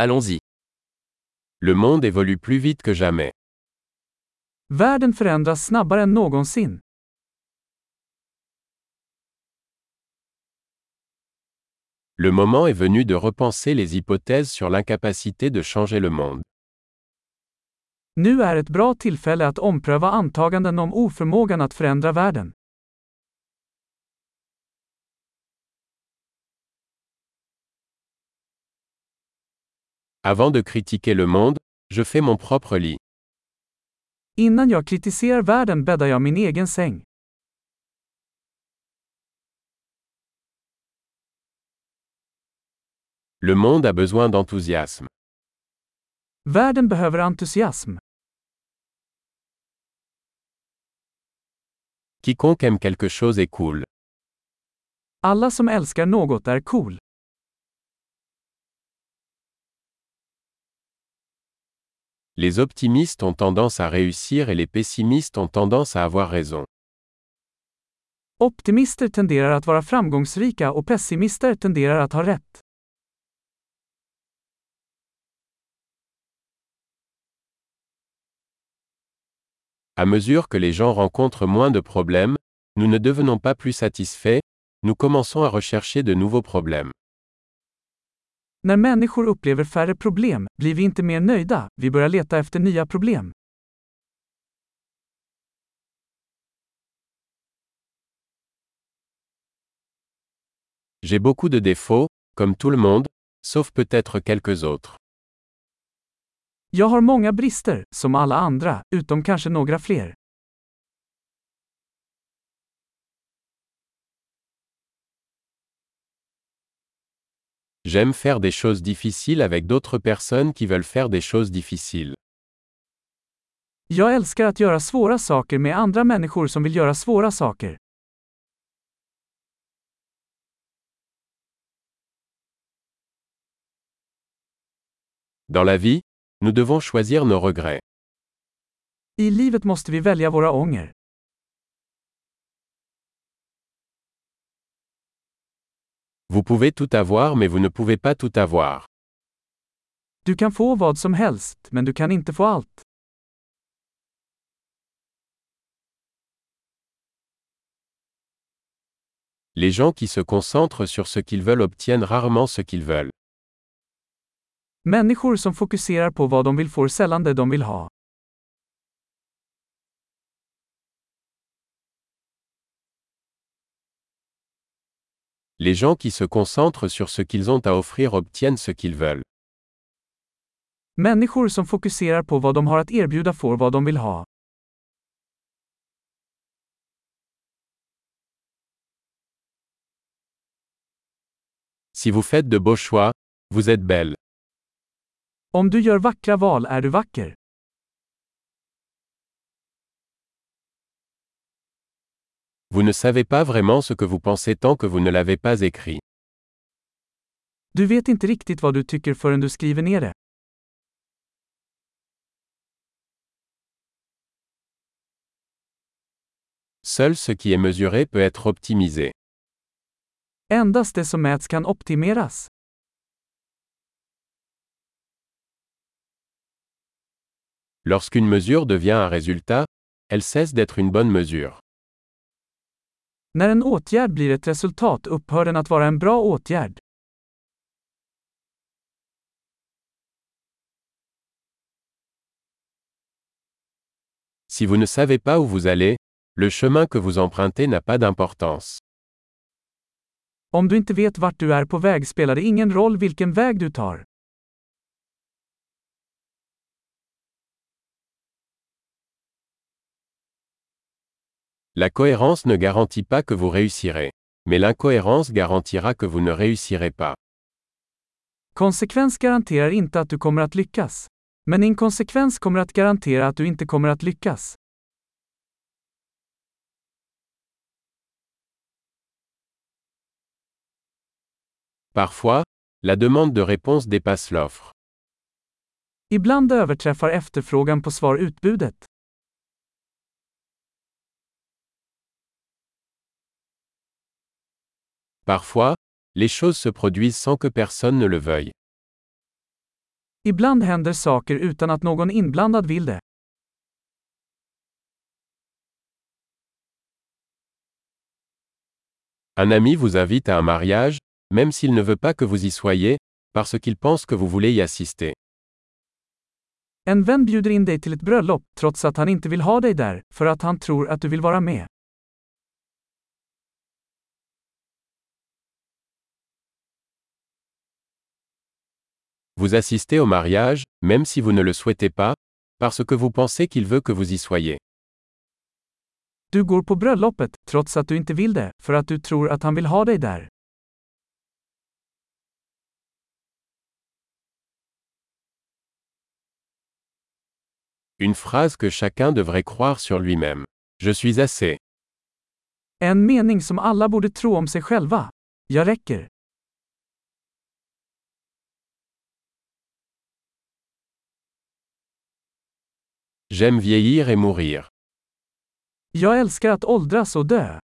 Allons-y. Le monde évolue plus vite que jamais. Världen förändras snabbare än någonsin. Le moment est venu de repenser les hypothèses sur l'incapacité de changer le monde. Nu är ett bra tillfälle att ompröva antaganden om oförmågan att förändra världen. Avant de critiquer le monde, je fais mon propre lit. Innan jag kritiserar världen bäddar jag min egen säng. Le monde a besoin d'enthousiasme. Världen behöver entusiasm. Quiconque aime quelque chose est cool. Alla som älskar något är cool. Les optimistes ont tendance à réussir et les pessimistes ont tendance à avoir raison. Optimister tenderar att vara framgångsrika och pessimister tenderar att ha rätt. À mesure que les gens rencontrent moins de problèmes, nous ne devenons pas plus satisfaits, nous commençons à rechercher de nouveaux problèmes. När människor upplever färre problem blir vi inte mer nöjda, vi börjar leta efter nya problem. J'ai beaucoup de défauts, comme tout le monde, sauf peut-être quelques autres. Jag har många brister, som alla andra, utom kanske några fler. J'aime faire des choses difficiles avec d'autres personnes qui veulent faire des choses difficiles. Jag älskar att göra svåra saker med andra människor som vill göra svåra saker. Dans la vie, nous devons choisir nos regrets. I livet måste vi välja våra ånger. Vous pouvez tout avoir mais vous ne pouvez pas tout avoir. Du kan få vad som helst, men du kan inte få allt. Les gens qui se concentrent sur ce qu'ils veulent obtiennent rarement ce qu'ils veulent. Människor som fokuserar på vad de vill får sällan det de vill ha. Les gens qui se concentrent sur ce qu'ils ont à offrir obtiennent ce qu'ils veulent. Människor som fokuserar på vad de har att erbjuda får vad de vill ha. Si vous faites de beaux choix, vous êtes belle. Om du gör vackra val är du vacker. Vous ne savez pas vraiment ce que vous pensez tant que vous ne l'avez pas écrit. Du vet inte riktigt vad du tycker förrän du skriver ner det. Seul ce qui est mesuré peut être optimisé. Endast det som mäts kan optimeras. Lorsqu'une mesure devient un résultat, elle cesse d'être une bonne mesure. När en åtgärd blir ett resultat upphör den att vara en bra åtgärd. Si vous ne savez pas où vous allez, le chemin que vous empruntez n'a pas d'importance. Om du inte vet vart du är på väg spelar det ingen roll vilken väg du tar. La cohérence ne garantit pas que vous réussirez. Mais l'incohérence garantira que vous ne réussirez pas. Konsekvens garanterar inte att du kommer att lyckas. Men inkonsekvens kommer att garantera att du inte kommer att lyckas. Parfois, la demande de réponse dépasse l'offre. Ibland överträffar efterfrågan på svar utbudet. Parfois, les choses se produisent sans que personne ne le veuille. Ibland händer saker utan att någon inblandad vill det. Un ami vous invite à un mariage, même s'il ne veut pas que vous y soyez, parce qu'il pense que vous voulez y assister. En vän bjuder in dig till ett bröllop, trots att han inte vill ha dig där, för att han tror att du vill vara med. Vous assistez au mariage, même si vous ne le souhaitez pas, parce que vous pensez qu'il veut que vous y soyez. Du går på bröllopet, trots att du inte vill det, för att du tror att han vill ha dig där. Une phrase que chacun devrait croire sur lui-même. Je suis assez. En mening som alla borde tro om sig själva. Jag räcker. J'aime vieillir et mourir. Jag älskar att åldras och dö.